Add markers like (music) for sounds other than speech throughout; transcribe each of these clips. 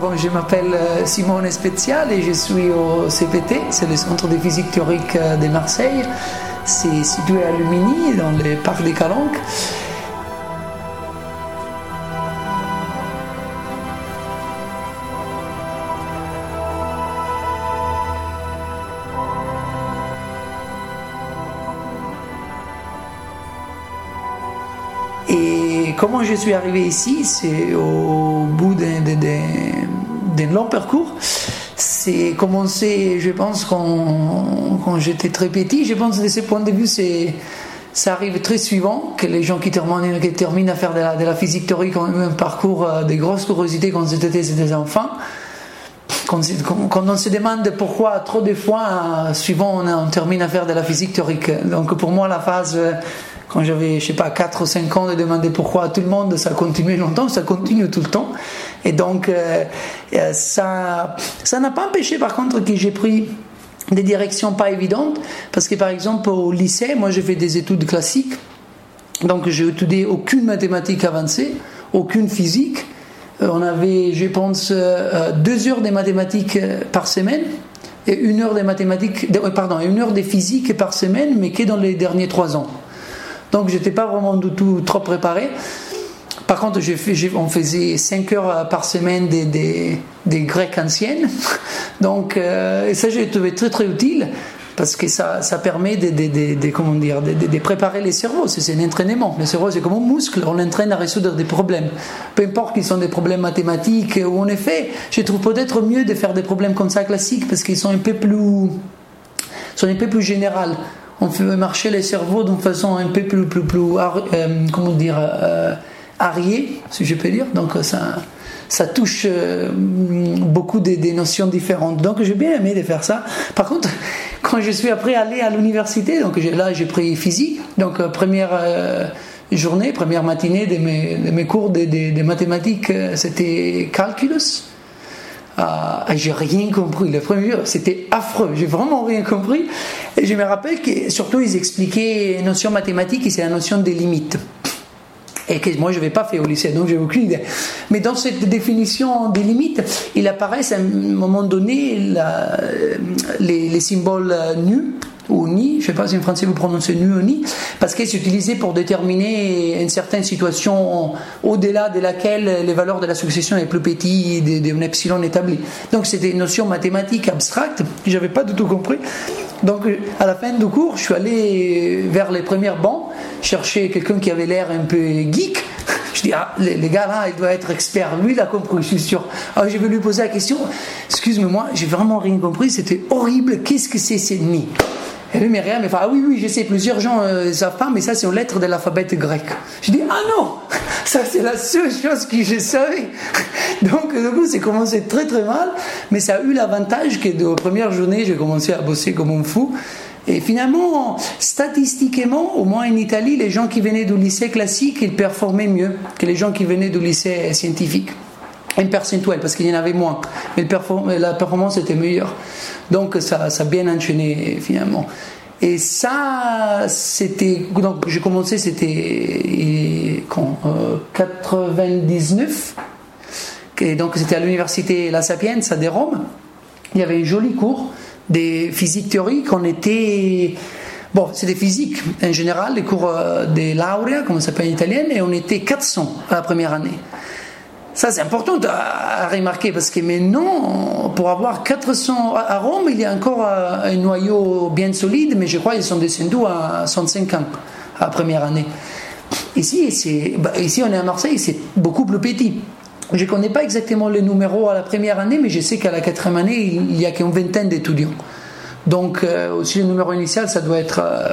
Bon, je m'appelle euh, Simone Spezial et je suis au CPT, c'est le Centre de physique théorique euh, de Marseille. C'est situé à Lumini, dans le parc des Calanques. Comment je suis arrivé ici, c'est au bout d'un long parcours. C'est commencé, je pense, quand, j'étais très petit. Je pense que de ce point de vue, c'est ça arrive très suivant que les gens qui terminent, à faire de la, physique théorique ont eu un parcours euh, de grosses curiosités quand ils étaient des enfants. Quand, on se demande pourquoi trop de fois, euh, suivant on, termine à faire de la physique théorique. Donc pour moi, la phase quand j'avais, je sais pas, 4 ou 5 ans, de demander pourquoi à tout le monde, ça continuait longtemps, ça continue tout le temps. Et donc, euh, ça ça n'a pas empêché, par contre, que j'ai pris des directions pas évidentes, parce que, par exemple, au lycée, moi, j'ai fait des études classiques, donc j'ai étudié aucune mathématique avancée, aucune physique. Euh, on avait, je pense, euh, deux heures de mathématiques par semaine et une heure de mathématiques, pardon, une heure de physique par semaine, mais que dans les derniers trois ans. Donc j'étais pas vraiment du tout trop préparé. Par contre, on faisait 5 heures par semaine des, des, des grecs anciennes. (laughs) Donc euh, et ça, j'ai trouvé très très utile parce que ça, ça permet de, de, de, comment dire, de, préparer les cerveaux. C'est un entraînement. Le cerveau, c'est comme un muscle. On l'entraîne à résoudre des problèmes. Peu importe qu'ils sont des problèmes mathématiques ou en effet, je trouve peut-être mieux de faire des problèmes comme ça classiques parce qu'ils sont un peu plus, sont un peu plus généraux on fait marcher les cerveaux d'une façon un peu plus, plus, plus euh, comment dire, euh, ariée, si je peux dire. Donc ça, ça touche euh, beaucoup des, des, notions différentes. Donc j'ai bien aimé de faire ça. Par contre, (laughs) quand je suis après allé à l'université, donc là j'ai pris physique, donc première journée, première matinée de mes, de cours de, de, de mathématiques, c'était calculus. Ah, j'ai rien compris. Le premier jour, c'était affreux. J'ai vraiment rien compris. Et je me rappelle que surtout ils expliquaient une notion mathématique et c'est la notion des limites. Et que moi je n'avais pas fait au lycée, donc j'ai aucune idée. Mais dans cette définition des limites, il apparaît à un moment donné la, les, les, symboles nus ou ni, je ne sais pas si en français vous prononcez nu ou ni, parce qu'elle utilisé pour déterminer une certaine situation au-delà de laquelle les valeurs de la succession est plus petites d'un epsilon établi. Donc c'était une notion mathématique abstracte que j'avais pas du tout compris. Donc à la fin du cours, je suis allé vers les premières bancs, chercher quelqu'un qui avait l'air un peu geek. Je dis, ah, les, gars là, il doit être expert. Lui, il a compris, je suis sûr. Alors, je vais lui poser la question. Excuse-moi, j'ai vraiment rien compris. C'était horrible. Qu'est-ce que c'est, c'est ni et lui, Myriam, il fait Ah oui, oui, je sais, plusieurs gens ne euh, savent pas, mais ça, c'est une lettre de l'alphabet grec. Je dis Ah non (laughs) Ça, c'est la seule chose que je savais. (laughs) Donc, du coup, c'est commencé très très mal, mais ça a eu l'avantage que de la première journée, j'ai commencé à bosser comme un fou. Et finalement, statistiquement, au moins en Italie, les gens qui venaient du lycée classique, ils performaient mieux que les gens qui venaient du lycée scientifique. Un percentuel, parce qu'il y en avait moins. Mais la performance était meilleure. Donc ça, a bien enchaîné finalement. Et ça, c'était. Donc j'ai commencé, c'était quand 99. Euh, Et donc c'était à l'université La Sapienza de Rome. Il y avait un joli cours des physiques théoriques. On était. Bon, c'est des physiques en général, les cours euh, de laurea, comme ça s'appelle en italien, et on était 400 à la première année. Ça, c'est important à, remarquer parce que maintenant, pour avoir 400 à Rome, il y a encore euh, un noyau bien solide, mais je crois qu'ils sont descendus à 105 ans à la première année. Ici, bah, ici on est à Marseille, c'est beaucoup plus petit. Je ne connais pas exactement les numéros à la première année, mais je sais qu'à la quatrième année, il n'y a qu'une vingtaine d'étudiants. Donc, euh, aussi le numéro initial, ça doit être euh,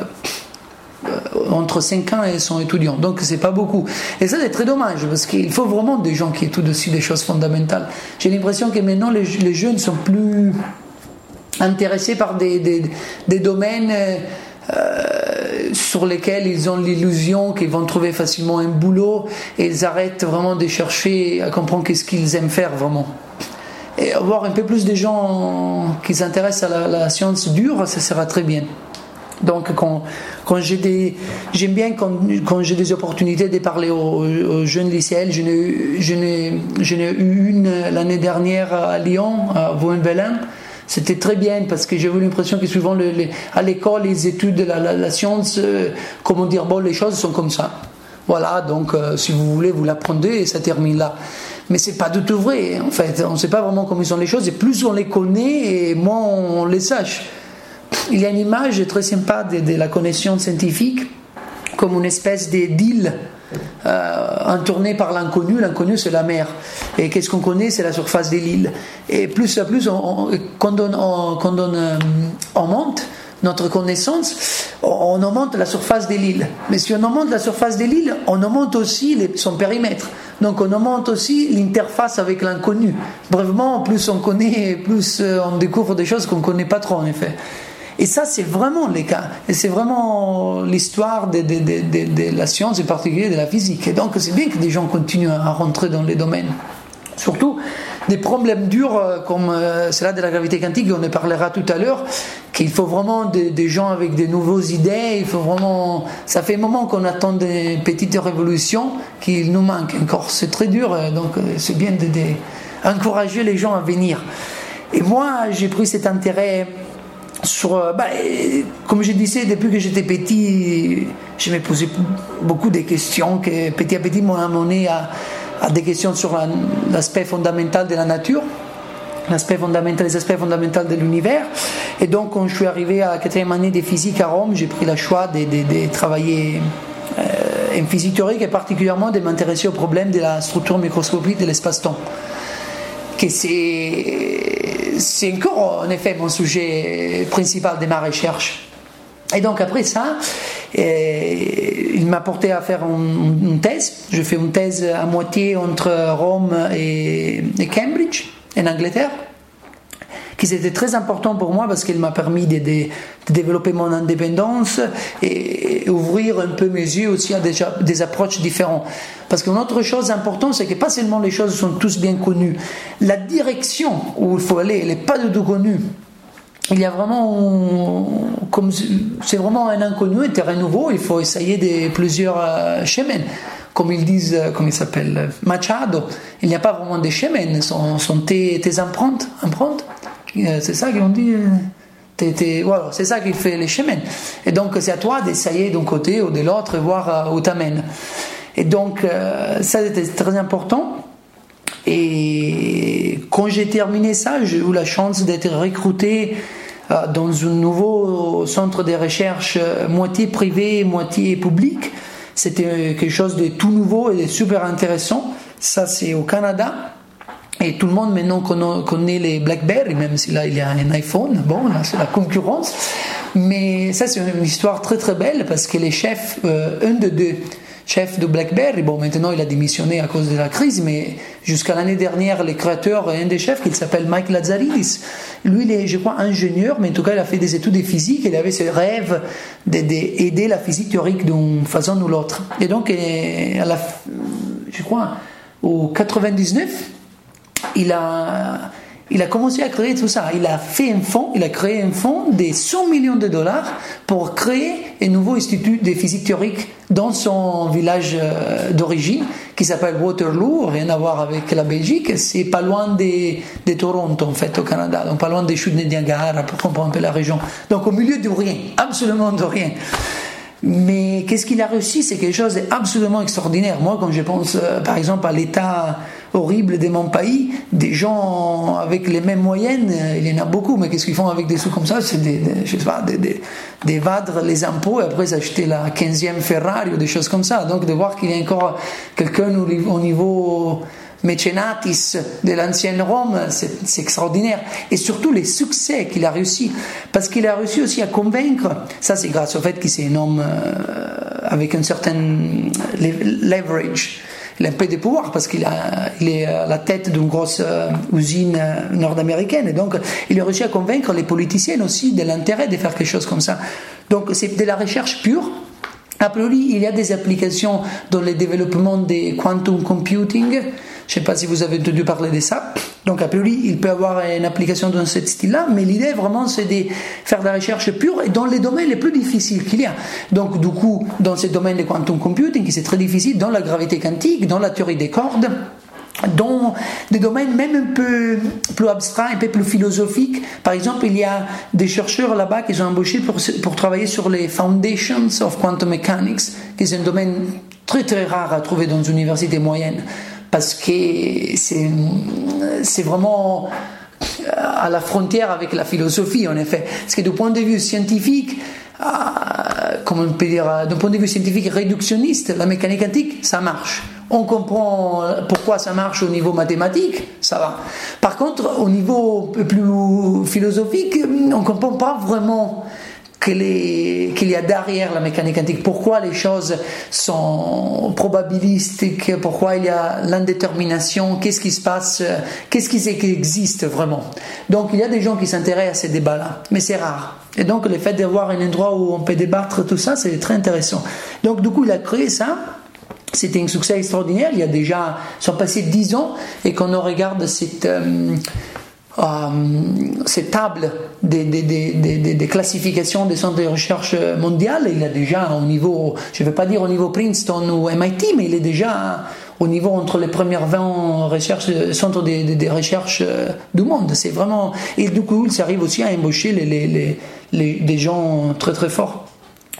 entre 5 ans et son étudiant. Donc c'est pas beaucoup. Et ça c'est très dommage parce qu'il faut vraiment des gens qui étudient aussi des choses fondamentales. J'ai l'impression que maintenant les, les, jeunes sont plus intéressés par des, des, des domaines euh, sur lesquels ils ont l'illusion qu'ils vont trouver facilement un boulot et ils arrêtent vraiment de chercher à comprendre qu'est-ce qu'ils aiment faire vraiment. Et avoir un peu plus de gens qui s'intéressent à la, la science dure, ça sera très bien. Donc, quand, quand j'aime bien quand, quand j'ai des opportunités de parler aux, jeunes lycéens. Je n'ai, je n'ai, je n'ai eu une l'année dernière à Lyon, à Vaux-en-Velin. C'était très bien parce que eu l'impression que souvent à l'école, les études de la, science, euh, comment dire, bon, les choses sont comme ça. Voilà, donc euh, si vous voulez, vous l'apprenez et ça termine là. Mais c'est pas du tout vrai, en fait. On ne sait pas vraiment comment sont les choses et plus on les connaît et moins on les sache. Il y a une image très sympa de, la connaissance scientifique comme une espèce d'île euh, entournée par l'inconnu. L'inconnu, c'est la mer. Et qu'est-ce qu'on connaît? C'est la surface de l'île. Et plus à plus, on, quand, on, euh, on, monte notre connaissance, on augmente la surface de l'île. Mais si on augmente la surface de l'île, on augmente aussi son périmètre. Donc on augmente aussi l'interface avec l'inconnu. Bref, plus on connaît, plus euh, on découvre des choses qu'on ne connaît pas trop en effet. Et ça, c'est vraiment les cas. Et c'est vraiment l'histoire de, la science, et en particulier de la physique. Et donc, c'est bien que des gens continuent à rentrer dans les domaines. Surtout des problèmes durs euh, comme euh, cela de la gravité quantique, on en parlera tout à l'heure, qu'il faut vraiment des, gens avec de nouvelles idées. Il faut vraiment. Ça fait un moment qu'on attend des petites révolutions qu'il nous manque encore. C'est très dur, euh, donc c'est bien d'encourager les gens à venir. Et moi, j'ai pris cet intérêt euh, bah, comme je disais, depuis que j'étais petit, je me posais beaucoup de questions que petit à petit m'ont amené à, à, des questions sur l'aspect fondamental de la nature, l'aspect fondamental, les aspects fondamentaux de l'univers. Et donc, quand je suis arrivé à la quatrième année de physique à Rome, j'ai pris le choix de, de, travailler euh, en physique théorique et particulièrement de m'intéresser au problème de la structure microscopique de l'espace-temps. Que c'est c'est encore en effet mon sujet principal de ma recherche. Et donc après ça, eh, il m'a porté à faire une, thèse. Je fais une thèse à moitié entre Rome et Cambridge, en Angleterre qui était très important pour moi parce qu'il m'a permis de, développer mon indépendance et, ouvrir un peu mes yeux aussi à des, des approches différentes. Parce qu'une autre chose importante, c'est que pas seulement les choses sont tous bien connues, la direction où il faut aller, elle n'est pas du tout connue. Il y a vraiment, c'est vraiment un inconnu, un terrain nouveau, il faut essayer de plusieurs euh, chemins. Comme ils disent, euh, comme il s'appelle, Machado, il n'y a pas vraiment de chemins, sont, sont tes, tes empreintes, empreintes. euh, c'est ça qu'on dit. Euh, voilà, c'est ça qui fait les chemins. Et donc, c'est à toi d'essayer d'un côté ou de l'autre voir euh, où t'amène. Et donc, ça, c'était très important. Et quand j'ai terminé ça, j'ai eu la chance d'être recruté dans un nouveau centre de recherche, moitié privé, moitié public. C'était quelque chose de tout nouveau et de super intéressant. Ça, c'est au Canada. Et tout le monde maintenant connaît les BlackBerry, même si là il y a un iPhone. Bon, c'est la concurrence. Mais ça c'est une histoire très très belle parce que les chefs, euh, un de deux chefs de BlackBerry, bon maintenant il a démissionné à cause de la crise, mais jusqu'à l'année dernière, les créateurs, un des chefs, qui s'appelle Mike Lazaridis, lui il est, je crois, ingénieur, mais en tout cas il a fait des études de physique, il avait ce rêve d'aider la physique théorique d'une façon ou l'autre. Et donc, à la, je crois, au 99, il a, il a commencé à créer tout ça. Il a fait un fonds, il a créé un fonds de 100 millions de dollars pour créer un nouveau institut de physique théorique dans son village euh, d'origine qui s'appelle Waterloo, rien à voir avec la Belgique, c'est pas loin de, de, Toronto en fait au Canada, donc pas loin des chutes de Niagara pour comprendre un peu la région. Donc au milieu de rien, absolument de rien. Mais qu'est-ce qu'il a réussi? C'est quelque chose d'absolument extraordinaire. Moi, quand je pense euh, par exemple à l'état horrible de mon pays, des gens avec les mêmes moyennes, euh, il y en a beaucoup, mais qu'est-ce qu'ils font avec des sous comme ça? C'est des, je sais pas, d'évadre les impôts et après s'acheter la 15e Ferrari ou des choses comme ça. Donc de voir qu'il y a encore quelqu'un au niveau mécénatis de l'ancienne Rome, c'est extraordinaire. Et surtout les succès qu'il a réussi. Parce qu'il a réussi aussi à convaincre, ça c'est grâce au fait qu'il est un homme euh, avec un certain leverage. Il a un peu de pouvoir parce qu'il il est à la tête d'une grosse euh, usine euh, nord-américaine. Et donc, il a réussi à convaincre les politiciens aussi de l'intérêt de faire quelque chose comme ça. Donc, c'est de la recherche pure. A priori, il y a des applications dans le développement des quantum computing. Je ne sais pas si vous avez entendu parler de ça. Donc a priori, il peut avoir une application dans ce style-là, mais l'idée vraiment c'est de faire de la recherche pure et dans les domaines les plus difficiles qu'il y a. Donc du coup, dans ce domaine de quantum computing, qui c'est très difficile, dans la gravité quantique, dans la théorie des cordes, dans des domaines même un peu plus abstraits, un peu plus philosophiques. Par exemple, il y a des chercheurs là-bas qui sont embauchés pour, pour travailler sur les Foundations of Quantum Mechanics, qui est un domaine très très rare à trouver dans une université moyenne parce que c'est vraiment à la frontière avec la philosophie, en effet. Parce que du point de vue scientifique, euh, comment on peut dire, d'un point de vue scientifique réductionniste, la mécanique quantique, ça marche. On comprend pourquoi ça marche au niveau mathématique, ça va. Par contre, au niveau plus philosophique, on ne comprend pas vraiment qu'il y a derrière la mécanique quantique, pourquoi les choses sont probabilistiques, pourquoi il y a l'indétermination, qu'est-ce qui se passe, qu'est-ce qui, existe vraiment? Donc il y a des gens qui s'intéressent à ces débats-là, mais c'est rare. Et donc le fait d'avoir un endroit où on peut débattre tout ça, c'est très intéressant. Donc du coup, il a créé ça. C'était un succès extraordinaire. Il y a déjà, sont passés dix ans et quand on regarde cette, euh, ces tables des, classifications des centres de recherche mondiales, il a déjà au niveau, je ne veux pas dire au niveau Princeton ou MIT, mais il est déjà au niveau entre les premières 20 recherches, centres de, recherche euh, du monde. C'est vraiment et du coup, il arrive aussi à embaucher les, les, des gens très très forts.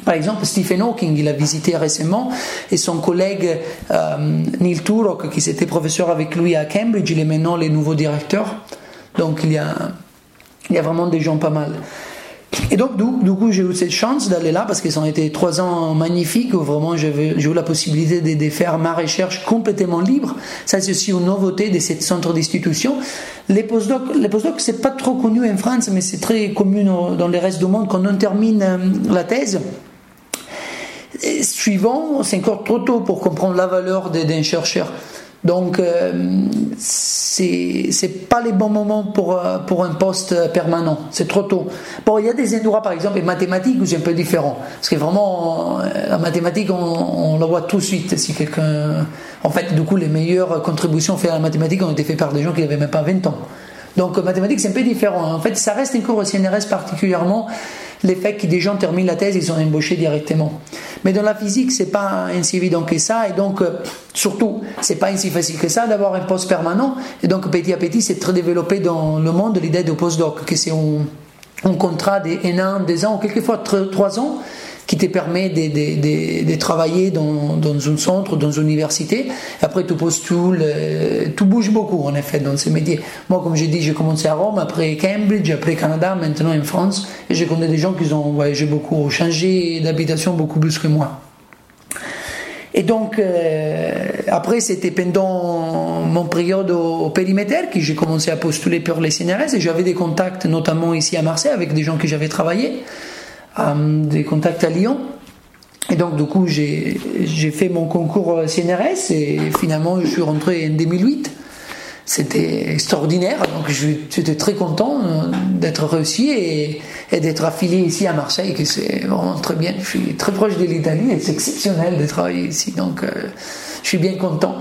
Par exemple, Stephen Hawking, il a visité récemment, et son collègue euh, Neil Turok, qui était professeur avec lui à Cambridge, il est maintenant le nouveau directeur. Donc il y a, il y a vraiment des gens pas mal. Et donc, du, coup, j'ai eu cette chance d'aller là parce qu'ils ont été trois ans magnifiques où vraiment j'ai eu la possibilité de, faire ma recherche complètement libre. Ça, c'est aussi une nouveauté de ce centre d'institution. Les postdocs, les postdocs, c'est pas trop connu en France, mais c'est très connu dans le reste du monde quand on termine euh, la thèse. suivant, c'est encore trop tôt pour comprendre la valeur d'un chercheur. Donc, euh, c'est pas les bons moments pour, euh, pour un poste permanent. C'est trop tôt. Bon, il y a des endroits, par exemple, les mathématiques où c'est un peu différent. Parce que vraiment, euh, la mathématique, on, on la voit tout de suite. Si quelqu'un. En fait, du coup, les meilleures contributions faites à la mathématique ont été faites par des gens qui n'avaient même pas 20 ans. Donc, mathématiques, c'est un peu différent. En fait, ça reste un cours au CNRS particulièrement les faits que des gens terminent la thèse, ils sont embauchés directement. Mais dans la physique, c'est pas ainsi évident que ça, et donc euh, surtout, c'est pas ainsi facile que ça d'avoir un poste permanent. Et donc petit à petit, c'est très développé dans le monde l'idée de postdoc, que c'est un, contrat d'un an, deux ans, ou quelquefois trois ans qui te permet de, travailler dans, un centre, dans une université. Après, tu postules, tout bouge beaucoup en effet dans ces métiers. Moi, comme j'ai dit, j'ai commencé à Rome, après Cambridge, après Canada, maintenant en France, et je connais des gens qui ont voyagé beaucoup, changé d'habitation beaucoup plus que moi. Et donc, euh, après, c'était pendant mon période au, périmètre que j'ai commencé à postuler pour les CNRS et j'avais des contacts, notamment ici à Marseille, avec des gens que j'avais travaillé des contacts à Lyon. Et donc, du coup, j'ai fait mon concours CNRS et finalement, je suis rentré en 2008. C'était extraordinaire, donc j'étais très content euh, d'être réussi et, d'être affilié ici à Marseille, que c'est vraiment très bien. Je suis très proche de l'Italie et c'est exceptionnel de travailler ici, donc euh, je suis bien content.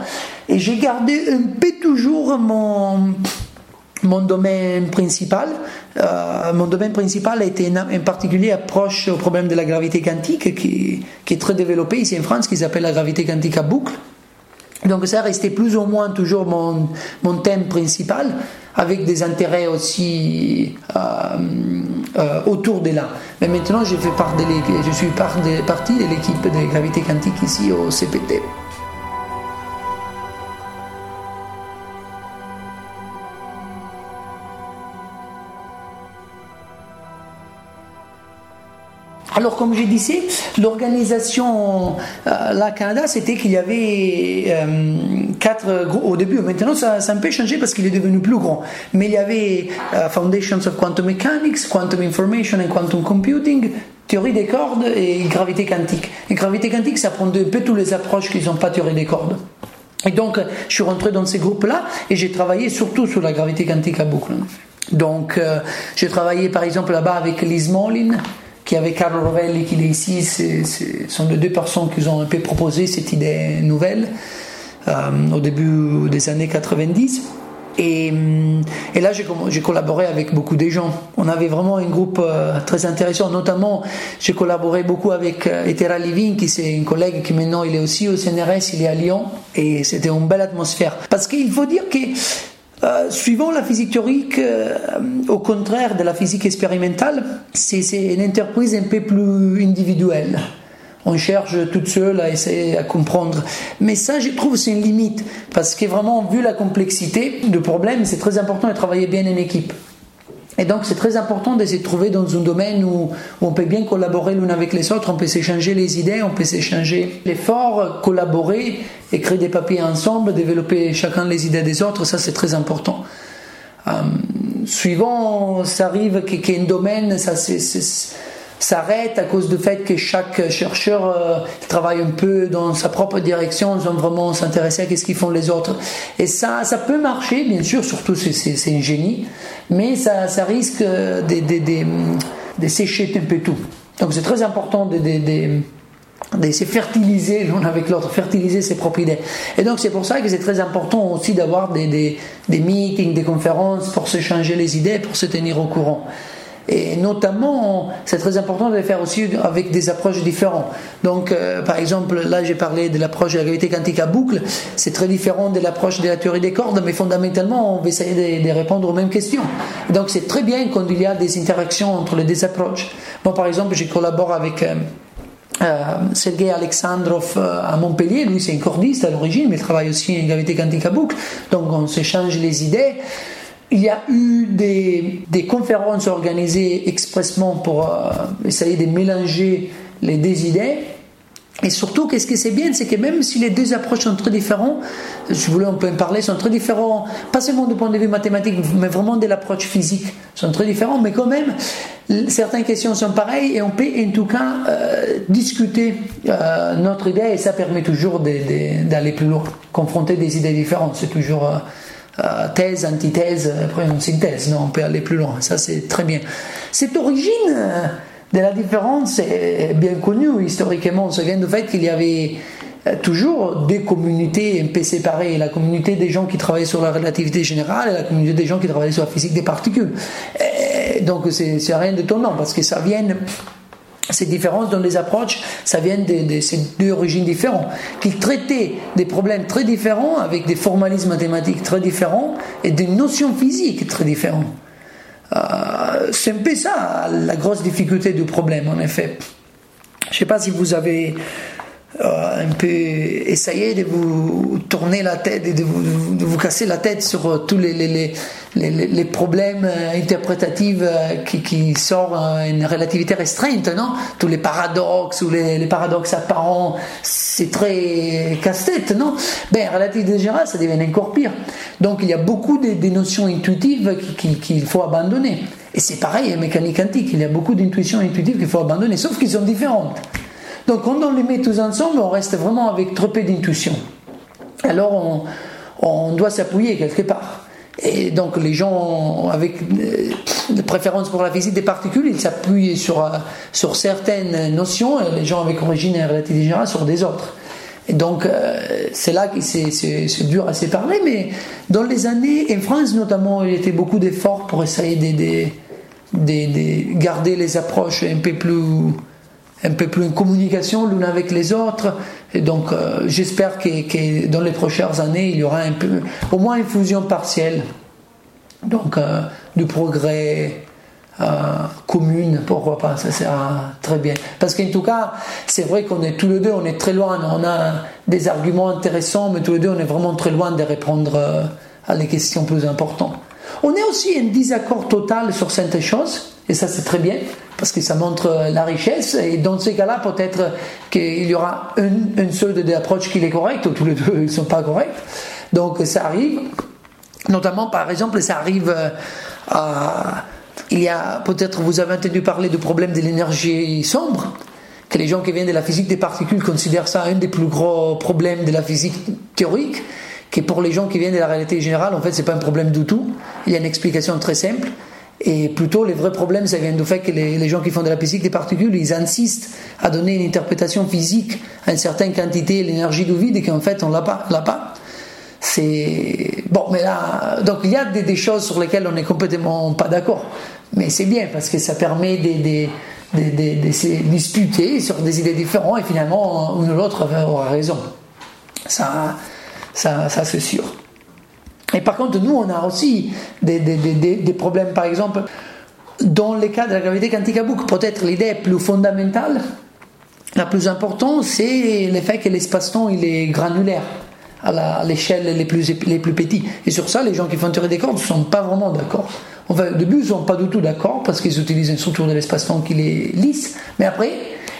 Et j'ai gardé un peu toujours mon, mon domaine principal, euh, mon domaine principal a été en particulier approche au problème de la gravité quantique qui, est très développé ici en France, qui s'appelle la gravité quantique à boucle. Donc ça resté plus ou moins toujours mon, thème principal, avec des intérêts aussi euh, euh, autour de là. Mais maintenant, je, suis part partie de l'équipe de gravité quantique ici au CPT. Alors, comme je disais, l'organisation euh, là, Canada, c'était qu'il y avait euh, quatre groupes au début. Maintenant, ça, ça a un peu changé parce qu'il est devenu plus grand. Mais il y avait euh, Foundations of Quantum Mechanics, Quantum Information and Quantum Computing, théorie des cordes et gravité quantique. Et gravité quantique, ça prend un peu toutes les approches qui sont pas théorie des cordes. Et donc, je suis rentré dans ces groupes-là et j'ai travaillé surtout sur la gravité quantique à boucle. Donc, j'ai travaillé par exemple là-bas avec Liz Molin, qui avait Carlo Rovelli qui est ici, ce sont les deux personnes qui ont un peu proposé cette idée nouvelle euh, au début des années 90. Et, et, là, j'ai collaboré avec beaucoup de gens. On avait vraiment un groupe euh, très intéressant. Notamment, j'ai collaboré beaucoup avec euh, Etera Living, qui c'est un collègue qui maintenant il est aussi au CNRS, il est à Lyon, et c'était une belle atmosphère. Parce qu'il faut dire que euh, suivant la physique théorique, au contraire de la physique expérimentale, c'est une entreprise un peu plus individuelle on cherche toute seule à essayer à comprendre. Mais ça, je trouve, c'est une limite. Parce que vraiment, vu la complexité du problème, c'est très important de travailler bien en équipe. Et donc, c'est très important de se trouver dans un domaine où, on peut bien collaborer l'un avec les autres, on peut s'échanger les idées, on peut s'échanger l'effort, collaborer, écrire des papiers ensemble, développer chacun les idées des autres, ça c'est très important. Euh, suivant, ça arrive qu'un domaine, ça c'est s'arrête à cause du fait que chaque chercheur euh, travaille un peu dans sa propre direction sans vraiment s'intéresser à ce qu'ils font les autres. Et ça, ça peut marcher, bien sûr, surtout si c'est un génie, mais ça, ça risque de, de, de, sécher un peu tout. Donc c'est très important de, de se fertiliser l'un avec l'autre, fertiliser ses propres idées. Et donc c'est pour ça que c'est très important aussi d'avoir des, des, des, meetings, des conférences pour s'échanger les idées, pour se tenir au courant. Et notamment, c'est très important de le faire aussi avec des approches différentes. Donc, euh, par exemple, là, j'ai parlé de l'approche de la gravité quantique à boucle. C'est très différent de l'approche de la théorie des cordes, mais fondamentalement, on va essayer de, répondre aux mêmes questions. Donc, c'est très bien quand il y a des interactions entre les deux approches. Moi, par exemple, je collabore avec euh, euh, Sergei Alexandrov à Montpellier. Lui, c'est un cordiste à l'origine, mais il travaille aussi en gravité quantique à boucle. Donc, on s'échange les idées. Il y a eu des, conférences organisées expressement pour euh, essayer de mélanger les deux idées. Et surtout, qu'est-ce que c'est bien, c'est que même si les deux approches sont très différentes, je voulais un peu en parler, sont très différents, pas seulement du point de vue mathématique, mais vraiment de l'approche physique, sont très différents, mais quand même, certaines questions sont pareilles et on peut en tout cas euh, discuter euh, notre idée et ça permet toujours d'aller plus loin, confronter des idées différentes, c'est toujours thèse, antithèse, après une synthèse. Non, on peut aller plus loin. Ça, c'est très bien. Cette origine euh, de la différence est bien connue historiquement. Ça vient du fait qu'il y avait euh, toujours des communautés un peu séparées. La communauté des gens qui travaillaient sur la relativité générale et la communauté des gens qui travaillaient sur la physique des particules. donc, c'est rien d'étonnant parce que ça vient ces différences dans les approches, ça vient de, ces deux origines différentes, qui traitaient des problèmes très différents, avec des formalismes mathématiques très différents et des notions physiques très différentes. Euh, c'est un peu ça la grosse difficulté du problème, en effet. Je ne sais pas si vous avez un peu essayer de vous tourner la tête et de vous, vous casser la tête sur euh, tous les, les, les, les problèmes euh, interprétatifs qui, qui sortent une relativité restreinte, non? Tous les paradoxes ou les, paradoxes apparents, c'est très casse-tête, non? Ben, relativité générale, ça devient encore pire. Donc, il y a beaucoup de, notions intuitives qu'il faut abandonner. Et c'est pareil en mécanique quantique, il y a beaucoup d'intuitions intuitives qu'il faut abandonner, sauf qu'ils sont différentes. Donc quand on les met tous ensemble, on reste vraiment avec trop peu d'intuition. Alors on, doit s'appuyer quelque part. Et donc les gens avec euh, de préférence pour la physique des particules, ils s'appuient sur, euh, sur certaines notions, et les gens avec origine et relativité générale sur des autres. Et donc euh, c'est là que c'est dur à séparer, mais dans les années, en France notamment, il y était beaucoup d'efforts pour essayer de, de, garder les approches un peu plus un peu plus en communication l'une avec les autres. Et donc, euh, j'espère que, dans les prochaines années, il y aura un peu, au moins une fusion partielle. Donc, euh, du progrès euh, commune, pourquoi pas, ça sera très bien. Parce qu'en tout cas, c'est vrai qu'on est tous les deux, on est très loin, on a des arguments intéressants, mais tous les deux, on est vraiment très loin de répondre à les questions plus importantes. On est aussi en désaccord total sur certaines choses, et ça c'est très bien, parce que ça montre la richesse, et dans ces cas-là, peut-être qu'il y aura une, seule des approches qui est correcte, ou tous les deux ne sont pas corrects. Donc ça arrive, notamment par exemple, ça arrive euh. Il y a peut-être, vous avez entendu parler du problème de l'énergie sombre, que les gens qui viennent de la physique des particules considèrent ça un des plus gros problèmes de la physique théorique, que pour les gens qui viennent de la réalité générale, en fait, c'est pas un problème du tout. Il y a une explication très simple. Et plutôt, les vrais problèmes, ça vient du fait que les, gens qui font de la physique des particules, ils insistent à donner une interprétation physique à une certaine quantité, l'énergie du vide, et qu'en fait, on l'a pas. L'a pas. c'est bon, mais là, donc il y a des, choses sur lesquelles on n'est complètement pas d'accord, mais c'est bien parce que ça permet de, de, se disputer sur des idées différentes et finalement une ou l'autre aura raison. Ça, ça, ça c'est sûr. Et par contre, nous, on a aussi des, des, problèmes, par exemple, dans le cas de la gravité quantique à boucle. Peut-être l'idée plus fondamentale, la plus importante, c'est le fait que l'espace-temps il est granulaire à l'échelle les plus, les plus petits. Et sur ça, les gens qui font théorie des cordes ne sont pas vraiment d'accord. Enfin, au début, ils ne sont pas du tout d'accord parce qu'ils utilisent une structure de l'espace-temps qui est lisse. Mais après,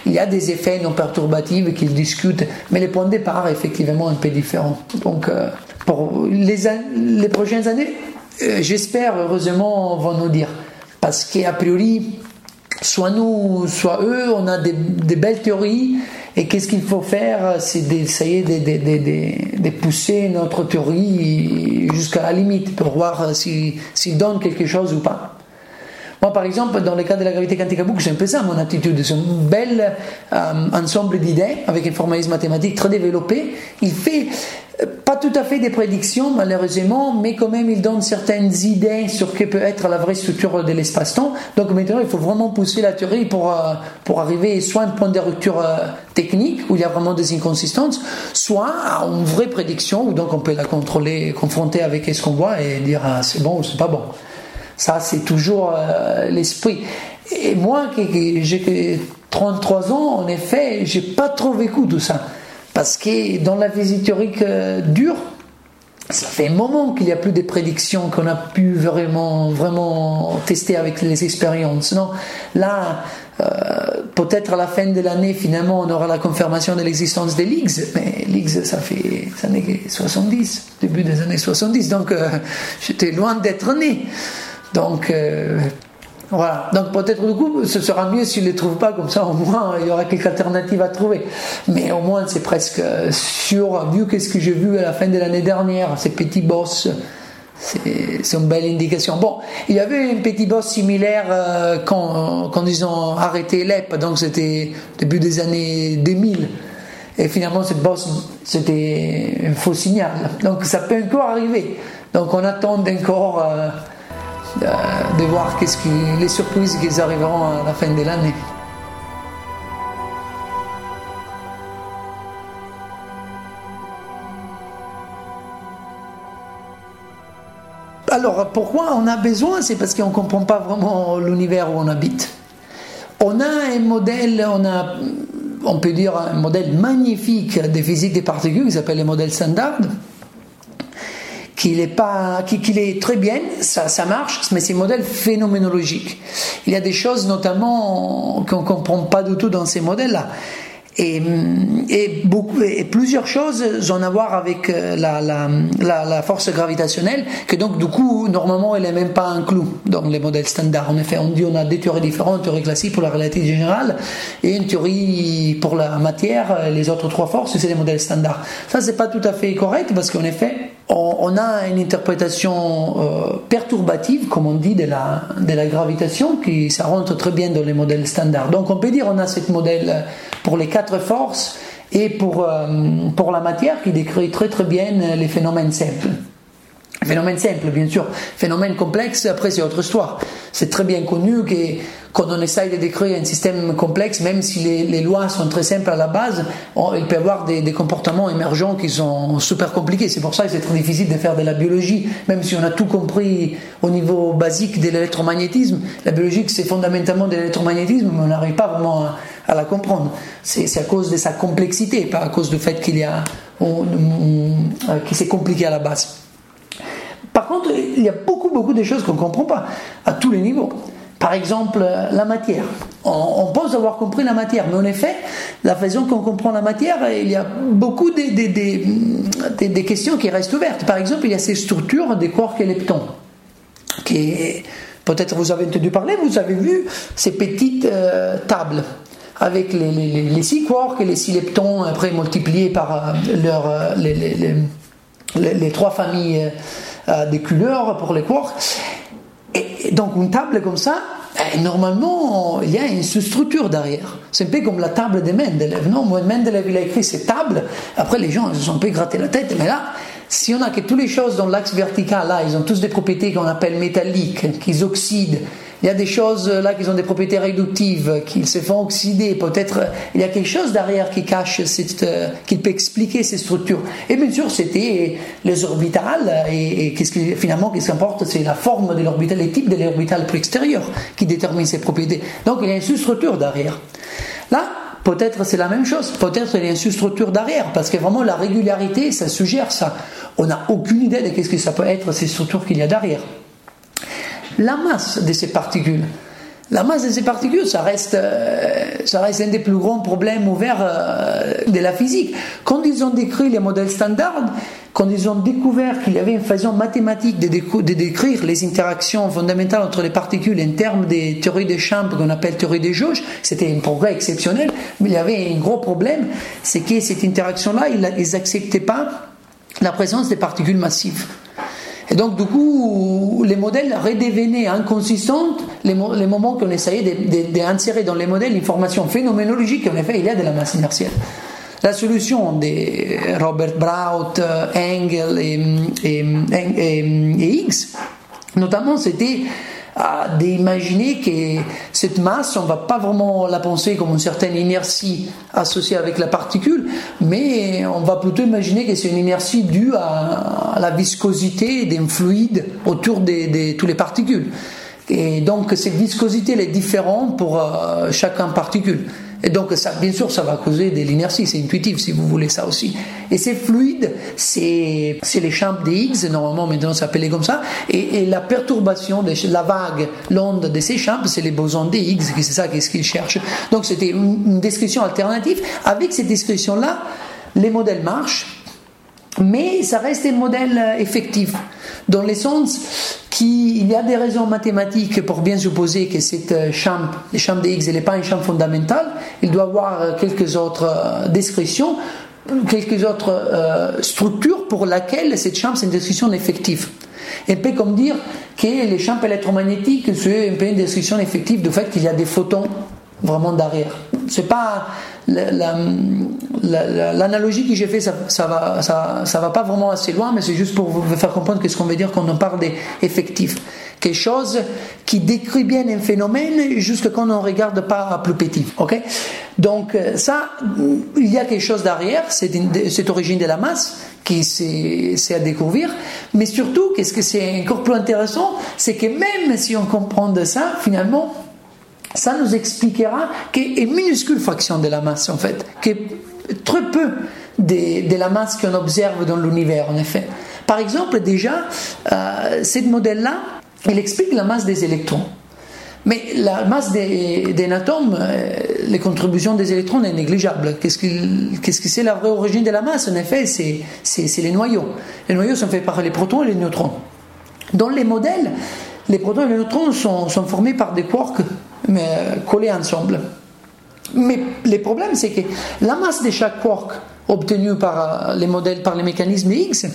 il y a des effets non perturbatifs qu'ils discutent. Mais les points de départ, effectivement, un peu différents. Donc, euh, pour les, les prochaines années, euh, j'espère, heureusement, vont nous dire. Parce qu'a priori, soit nous, soit eux, on a des, belles théories et qu'est-ce qu'il faut faire C'est d'essayer de, de, pousser notre théorie jusqu'à la limite pour voir s'il si, donne quelque chose ou pas. Moi, par exemple, dans le cas de la gravité quantique à boucle, c'est un peu ça mon attitude. C'est un bel euh, ensemble d'idées avec un formalisme mathématique très développé. Il fait pas tout à fait des prédictions, malheureusement, mais quand même, il donne certaines idées sur ce que peut être la vraie structure de l'espace-temps. Donc maintenant, il faut vraiment pousser la théorie pour, euh, pour arriver soit à un point de rupture euh, technique, où il y a vraiment des inconsistances, soit à une vraie prédiction, où donc on peut la contrôler, confronter avec ce qu'on voit et dire ah, c'est bon ou c'est pas bon. Ça, c'est toujours euh, l'esprit. Et moi, j'ai 33 ans, en effet, j'ai pas trop vécu tout ça. Parce que dans la physique théorique euh, dure, ça fait un moment qu'il n'y a plus de prédictions qu'on a pu vraiment, vraiment tester avec les expériences. Non? Là, euh, peut-être à la fin de l'année, finalement, on aura la confirmation de l'existence des Liggs, mais Liggs, ça fait les années 70, début des années 70, donc euh, j'étais loin d'être né. Donc, voilà. Donc peut-être du coup, ce sera mieux s'il ne les trouve pas, comme ça au moins il y aura quelques alternatives à trouver. Mais au moins c'est presque sûr, vu qu'est-ce que j'ai vu à la fin de l'année dernière, ces petits boss, c'est une belle indication. Bon, il y avait un petit boss similaire euh, quand, ils ont arrêté l'EP, donc c'était début des années 2000. Et finalement, ce boss, c'était un faux signal. Donc ça peut encore arriver. Donc on attend encore. Euh, de, voir qu'est-ce qui, les surprises qui arriveront à la fin de l'année. Alors pourquoi on a besoin? C'est parce qu'on ne comprend pas vraiment l'univers où on habite. On a un modèle, on a, on peut dire un modèle magnifique de physique des particules qui s'appelle le modèle standard qu'il est pas, qu'il est très bien, ça, ça marche, mais c'est un modèle phénoménologique. Il y a des choses notamment qu'on comprend pas du tout dans ces modèles-là. Et, beaucoup, et plusieurs choses ont à voir avec euh, la, force gravitationnelle, que donc du coup, normalement, elle n'est même pas inclue dans les modèles standards. En effet, on dit on a deux théories différentes, une théorie classique pour la relativité générale et une théorie pour la matière, les autres trois forces, c'est des modèles standards. Ça, c'est pas tout à fait correct parce qu'en effet, on, a une interprétation euh, perturbative, comme on dit, de la, gravitation, qui ça rentre très bien dans les modèles standards. Donc on peut dire on a ce modèle pour les quatre forces et euh, pour la matière qui décrit très très bien les phénomènes simples. Phénomène simple, bien sûr. Phénomène complexe, après, c'est autre histoire. C'est très bien connu que quand on essaye de décrire un système complexe, même si les, lois sont très simples à la base, il peut y avoir des, comportements émergents qui sont super compliqués. C'est pour ça que c'est très difficile de faire de la biologie, même si on a tout compris au niveau basique de l'électromagnétisme. La biologie, c'est fondamentalement de l'électromagnétisme, mais on n'arrive pas vraiment à, la comprendre. C'est à cause de sa complexité, pas à cause du fait qu'il y a, qui s'est compliqué à la base. Par contre, il y a beaucoup, beaucoup de choses qu'on ne comprend pas à tous les niveaux. Par exemple, la matière. On, pense avoir compris la matière, mais en effet, la façon qu'on comprend la matière, il y a beaucoup de, questions qui restent ouvertes. Par exemple, il y a ces structures des quarks et leptons. Qui, peut-être vous avez entendu parler, vous avez vu ces petites euh, tables avec les, six quarks et les six leptons, après multipliés par euh, euh, les, trois familles euh, des couleurs pour les quarks. Et, donc une table comme ça, eh, normalement, il y a une sous-structure derrière. C'est un peu comme la table de Mendeleev. Non, Mendeleev, il a écrit cette table. Après, les gens ils se sont un peu gratté la tête. Mais là, si on a que toutes les choses dans l'axe vertical, là, ils ont tous des propriétés qu'on appelle métalliques, qu'ils oxydent, il y a des choses là qui ont des propriétés réductives, qu'ils se font oxyder. Peut-être il y a quelque chose derrière qui cache, cette, euh, qui peut expliquer ces structures. Et bien sûr, c'était les orbitales. Et, qu'est-ce qui, finalement, qu'est-ce qui importe C'est la forme de l'orbital, les types de l'orbital extérieur qui déterminent ces propriétés. Donc il y a une sous-structure derrière. Là, peut-être c'est la même chose. Peut-être il y a une sous-structure derrière, parce que vraiment la régularité, ça suggère ça. On n'a aucune idée de ce que ça peut être ces structures qu'il y a derrière la masse de ces particules. La masse de ces particules, ça reste, euh, ça reste un des plus grands problèmes ouverts euh, de la physique. Quand ils ont décrit les modèles standards, quand ils ont découvert qu'il y avait une façon mathématique de, décrire les interactions fondamentales entre les particules en termes des théories des champs qu'on appelle théorie des jauges, c'était un progrès exceptionnel, mais il y avait un gros problème, c'est que cette interaction-là, ils n'acceptaient pas la présence des particules massives. Et donc, du coup, les modèles redevenaient inconsistants les, les moments qu'on essayait d'insérer dans les modèles l'information phénoménologique qu'en effet il y a de la masse inertielle. La solution de Robert Braut, Engel et Higgs, notamment, c'était d'imaginer que cette masse, on ne va pas vraiment la penser comme une certaine inertie associée avec la particule, mais on va plutôt imaginer que c'est une inertie due à, la viscosité d'un fluide autour de, toutes les particules. Et donc cette viscosité elle est différente pour euh, chacun particule. Et donc, ça, bien sûr, ça va causer de l'inertie, c'est intuitif si vous voulez ça aussi. Et ces fluides, c'est les champs des Higgs, normalement maintenant s'appelait comme ça, et, la perturbation de la vague, l'onde de ces champs, c'est les bosons des Higgs, c'est ça qu'est-ce qu'ils cherchent. Donc, c'était une, description alternative. Avec cette description-là, les modèles marchent, mais ça reste un modèle effectif, dans le sens qu'il y a des raisons mathématiques pour bien supposer que cette champ, le champ de Higgs, n'est pas un champ fondamental, il doit avoir quelques autres euh, descriptions, quelques autres euh, structures pour lesquelles cette champ c'est une description effective. Un peu comme dire que les champs électromagnétiques, c'est un peu une description effective du fait qu'il y a des photons vraiment derrière. C'est pas l'analogie que j'ai fait, ça, ça va, ça, ça, va pas vraiment assez loin, mais c'est juste pour vous faire comprendre qu'est-ce qu'on veut dire quand on parle d'effectifs. Quelque chose qui décrit bien un phénomène jusque quand on regarde pas plus petit. Ok? Donc ça, il y a quelque chose derrière, c'est cette origine de la masse qui c'est à découvrir. Mais surtout, qu'est-ce que c'est encore plus intéressant, c'est que même si on comprend de ça, finalement, ça nous expliquera qu'une minuscule fraction de la masse, en fait, que très peu de, la masse qu'on observe dans l'univers, en effet. Par exemple, déjà, euh, ce modèle-là, il explique la masse des électrons. Mais la masse d'un atome, euh, les contributions des électrons est négligeable. Qu'est-ce que c'est la vraie origine de la masse En effet, c'est les noyaux. Les noyaux sont faits par les protons et les neutrons. Dans les modèles, les protons et les neutrons sont, sont formés par des quarks mais collés ensemble. Mais le problème, c'est que la masse de chaque quark obtenue par euh, les modèles, par les mécanismes X,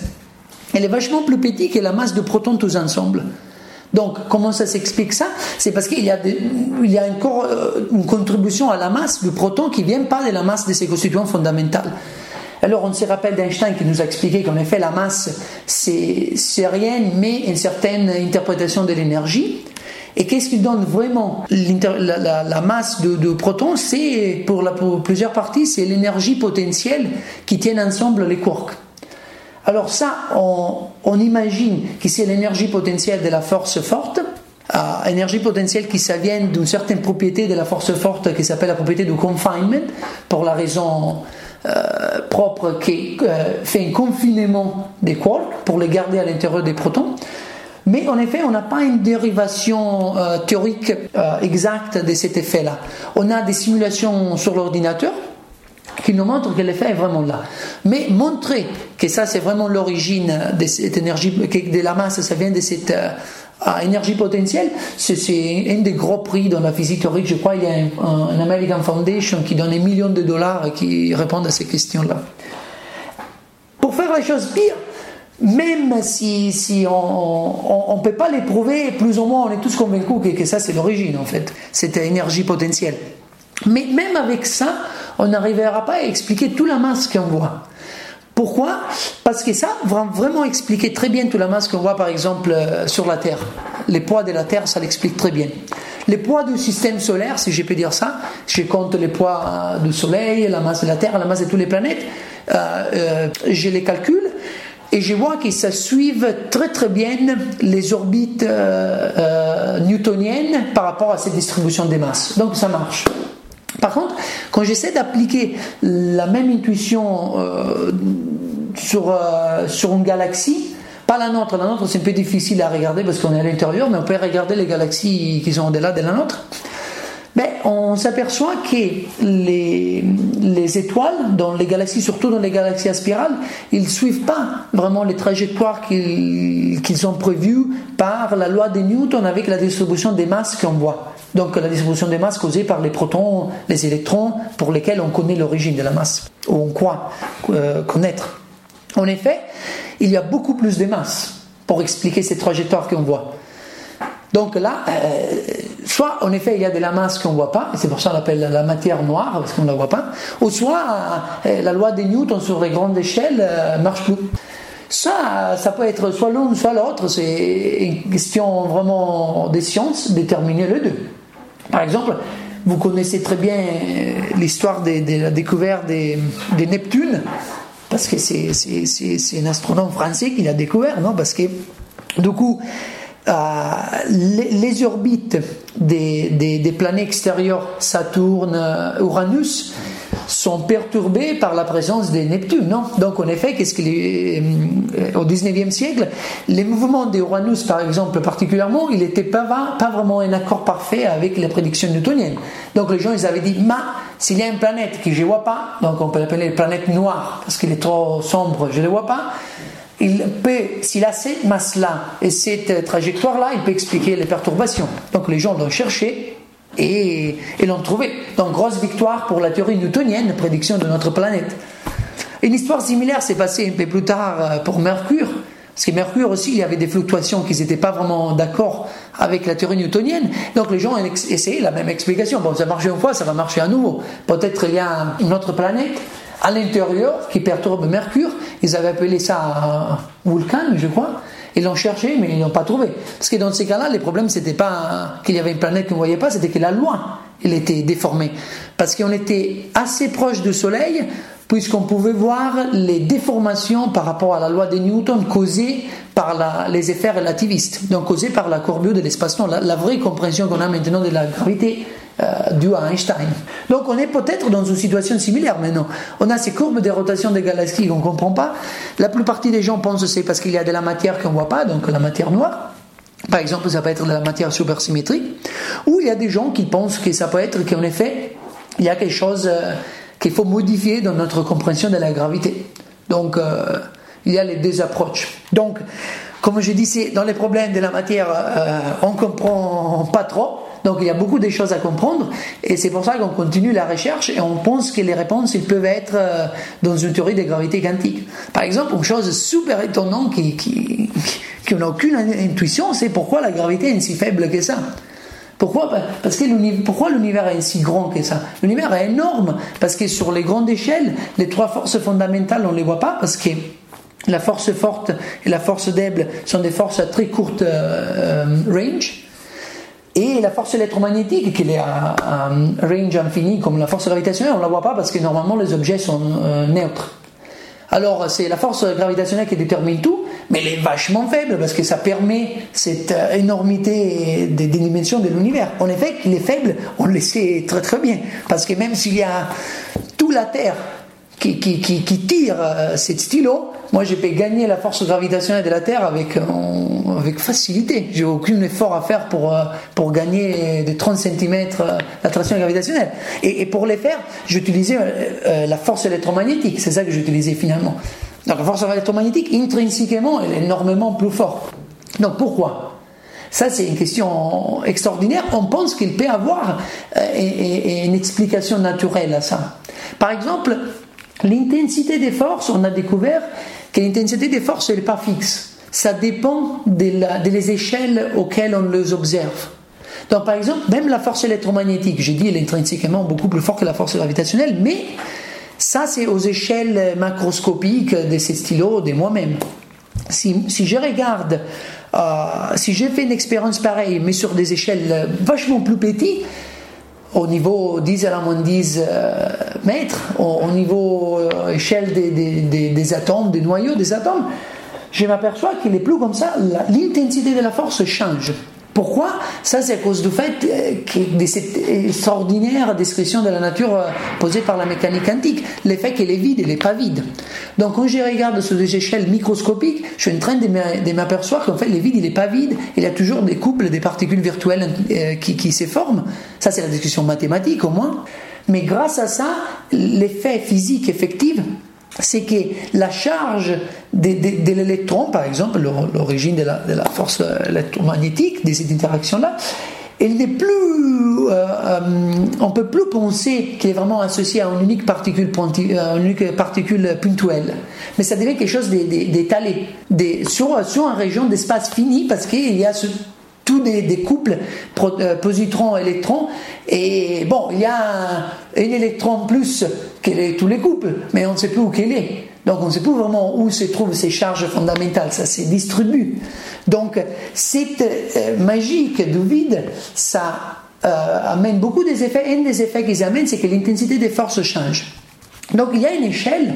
elle est vachement plus petite que la masse de protons tous ensemble. Donc, comment ça s'explique ça? C'est parce qu'il y a, y a encore euh, une contribution à la masse du proton qui ne vient pas de la masse de ses constituants fondamentales. Alors, on se rappelle d'Einstein qui nous a expliqué qu'en effet, la masse, c'est rien, mais une certaine interprétation de l'énergie. Et qu'est-ce qui donne vraiment la, masse de, protons? C'est pour, plusieurs parties, c'est l'énergie potentielle qui tient ensemble les quarks. Alors ça, on, imagine que c'est l'énergie potentielle de la force forte, énergie potentielle qui ça vient d'une certaine propriété de la force forte qui s'appelle la propriété du confinement, pour la raison euh, propre qui euh, fait un confinement des quarks pour les garder à l'intérieur des protons. Mais en effet, on n'a pas une dérivation euh, théorique euh, exacte de cet effet-là. On a des simulations sur l'ordinateur qui nous montrent que l'effet est vraiment là. Mais montrer que ça, c'est vraiment l'origine de cette énergie, que de la masse, ça vient de cette euh, énergie potentielle, c'est un des gros prix dans la physique théorique. Je crois qu'il y a un, American Foundation qui donne des millions de dollars et qui répond à ces questions-là. Pour faire la chose pire, même si, on ne peut pas l'éprouver, plus ou moins on est tous convaincus que, ça c'est l'origine en fait, cette énergie potentielle. Mais même avec ça, on n'arrivera pas à expliquer toute la masse qu'on voit. Pourquoi? Parce que ça va vraiment expliquer très bien toute la masse qu'on voit par exemple euh, sur la Terre. Les poids de la Terre, ça l'explique très bien. Les poids du système solaire, si je peux dire ça, je compte les poids euh, du Soleil, la masse de la Terre, la masse de toutes les planètes, euh, je les calcule et je vois qu'ils se suivent très très bien les orbites newtoniennes par rapport à cette distribution des masses. Donc ça marche. Par contre, quand j'essaie d'appliquer la même intuition euh, sur, euh, sur une galaxie, pas la nôtre, la nôtre c'est un peu difficile à regarder parce qu'on est à l'intérieur, mais on peut regarder les galaxies qui sont au-delà de la nôtre. Mais on s'aperçoit que les, les, étoiles, dans les galaxies, surtout dans les galaxies à spirale, ils ne suivent pas vraiment les trajectoires qu'ils qu'ils ont prévues par la loi de Newton avec la distribution des masses qu'on voit. Donc la distribution des masses causée par les protons, les électrons, pour lesquels on connaît l'origine de la masse, ou on croit euh, connaître. En effet, il y a beaucoup plus de masses pour expliquer ces trajectoires qu'on voit. Donc là, euh, soit en effet il y a de la masse qu'on ne voit pas, c'est pour ça qu'on l'appelle la matière noire, parce qu'on ne la voit pas, ou soit euh, la loi de Newton sur les grandes échelles marche plus. Ça, ça peut être soit l'une, soit l'autre, c'est une question vraiment des sciences, déterminer les deux. Par exemple, vous connaissez très bien euh, l'histoire de, la découverte des, Neptunes, parce que c'est un astronome français qui l'a découvert, non? Parce que, du coup, euh, les, orbites des, des, planètes extérieures, Saturne, euh, Uranus, sont perturbés par la présence des Neptunes. Non? Donc, en effet, qu'est-ce que euh, au 19e siècle, les mouvements d'Uranus, par exemple, particulièrement, il n'était pas, pas vraiment un accord parfait avec les prédictions newtoniennes. Donc, les gens, ils avaient dit, ma, s'il y a une planète que je ne vois pas, donc on peut l'appeler planète noire, parce qu'il est trop sombre, je ne le vois pas, il peut, s'il a cette masse-là et cette trajectoire-là, il peut expliquer les perturbations. Donc les gens l'ont cherché et, l'ont trouvé. Donc grosse victoire pour la théorie newtonienne, prédiction de notre planète. Une histoire similaire s'est passée un peu plus tard euh, pour Mercure. Parce que Mercure aussi, il y avait des fluctuations qui n'étaient pas vraiment d'accord avec la théorie newtonienne. Donc les gens ont essayé la même explication. Bon, ça marchait une fois, ça va marcher à nouveau. Peut-être il y a une autre planète à l'intérieur qui perturbe Mercure. Ils avaient appelé ça un Vulcan, je crois. Ils l'ont cherché, mais ils n'ont pas trouvé. Parce que dans ces cas-là, les problèmes, c'était pas qu'il y avait une planète qu'on ne voyait pas, c'était que la loi, elle était déformée. Parce qu'on était assez proche du Soleil, puisqu'on pouvait voir les déformations par rapport à la loi de Newton causées par les effets relativistes, donc causées par la courbure de l'espace-temps. La, vraie compréhension qu'on a maintenant de la gravité euh, due à Einstein. Donc on est peut-être dans une situation similaire maintenant. On a ces courbes de rotation des galaxies qu'on ne comprend pas. La plupart des gens pensent que c'est parce qu'il y a de la matière qu'on ne voit pas, donc la matière noire. Par exemple, ça peut être de la matière supersymétrique. Ou il y a des gens qui pensent que ça peut être qu'en effet, il y a quelque chose... Euh, qu'il faut modifier dans notre compréhension de la gravité. Donc, euh, il y a les deux approches. Donc, comme je disais, dans les problèmes de la matière, euh, on ne comprend pas trop. Donc, il y a beaucoup de choses à comprendre. Et c'est pour ça qu'on continue la recherche et on pense que les réponses peuvent être euh, dans une théorie de gravité quantique. Par exemple, une chose super étonnante qui, n'a aucune intuition, c'est pourquoi la gravité est si faible que ça. Pourquoi? Parce que pourquoi l'univers est si grand que ça? L'univers est énorme parce que sur les grandes échelles, les trois forces fondamentales, on ne les voit pas parce que la force forte et la force faible sont des forces à très courte euh, range. Et la force électromagnétique, qui est à, range infini comme la force gravitationnelle, on ne la voit pas parce que normalement les objets sont euh, neutres. Alors c'est la force gravitationnelle qui détermine tout, mais elle est vachement faible parce que ça permet cette euh, énormité des, dimensions de l'univers. En effet, qu'il est faible, on le sait très très bien, parce que même s'il y a toute la Terre qui, qui, qui, qui tire euh, cette stylo, moi peux gagner la force gravitationnelle de la Terre avec, euh, avec facilité. J'ai aucun effort à faire pour, pour gagner de 30 cm l'attraction gravitationnelle. Et, pour les faire, j'utilisais la force électromagnétique, c'est ça que j'utilisais finalement. Donc la force électromagnétique, intrinsèquement, elle est énormément plus forte. Donc pourquoi? Ça, c'est une question extraordinaire. On pense qu'il peut avoir euh, une explication naturelle à ça. Par exemple, l'intensité des forces, on a découvert que l'intensité des forces, n'est pas fixe. Ça dépend des de échelles auxquelles on les observe. Donc, par exemple, même la force électromagnétique, j'ai dit, elle est intrinsèquement beaucoup plus forte que la force gravitationnelle, mais Ça, c'est aux échelles macroscopiques de ces stylos de moi-même. Si, je regarde, euh, si j'ai fait une expérience pareille, mais sur des échelles vachement plus petites, au niveau 10 à la moins 10 euh, mètres, au, niveau euh, échelle des, des, atomes, des noyaux des atomes, je m'aperçois qu'il est plus comme ça, l'intensité de la force change. Pourquoi? Ça, c'est à cause du fait euh, de cette extraordinaire description de la nature euh, posée par la mécanique quantique, l'effet qu'elle est vide, elle n'est pas vide. Donc, quand je regarde sur des échelles microscopiques, je suis en train de m'apercevoir qu'en fait, le vide, il n'est pas vide, il y a toujours des couples, des particules virtuelles euh, qui, qui se forment. Ça, c'est la discussion mathématique, au moins. Mais grâce à ça, l'effet physique effectif c'est que la charge de, l'électron, par exemple, l'origine de la, force électromagnétique de cette interaction-là, elle n'est plus, euh, euh, on peut plus penser qu'elle est vraiment associée à une unique particule, une unique particule ponctuelle, mais ça devient quelque chose d'étalé, sur, sur une région d'espace fini, parce qu'il y a tous des, couples euh, positron-électron, et bon, il y a un, un électron plus est tous les couples, mais on ne sait plus où qu'elle est. Donc on ne sait plus vraiment où se trouvent ces charges fondamentales, ça se distribue. Donc cette euh, magique du vide, ça euh, amène beaucoup des effets. Un des effets qu'ils amènent, c'est que l'intensité des forces change. Donc il y a une échelle,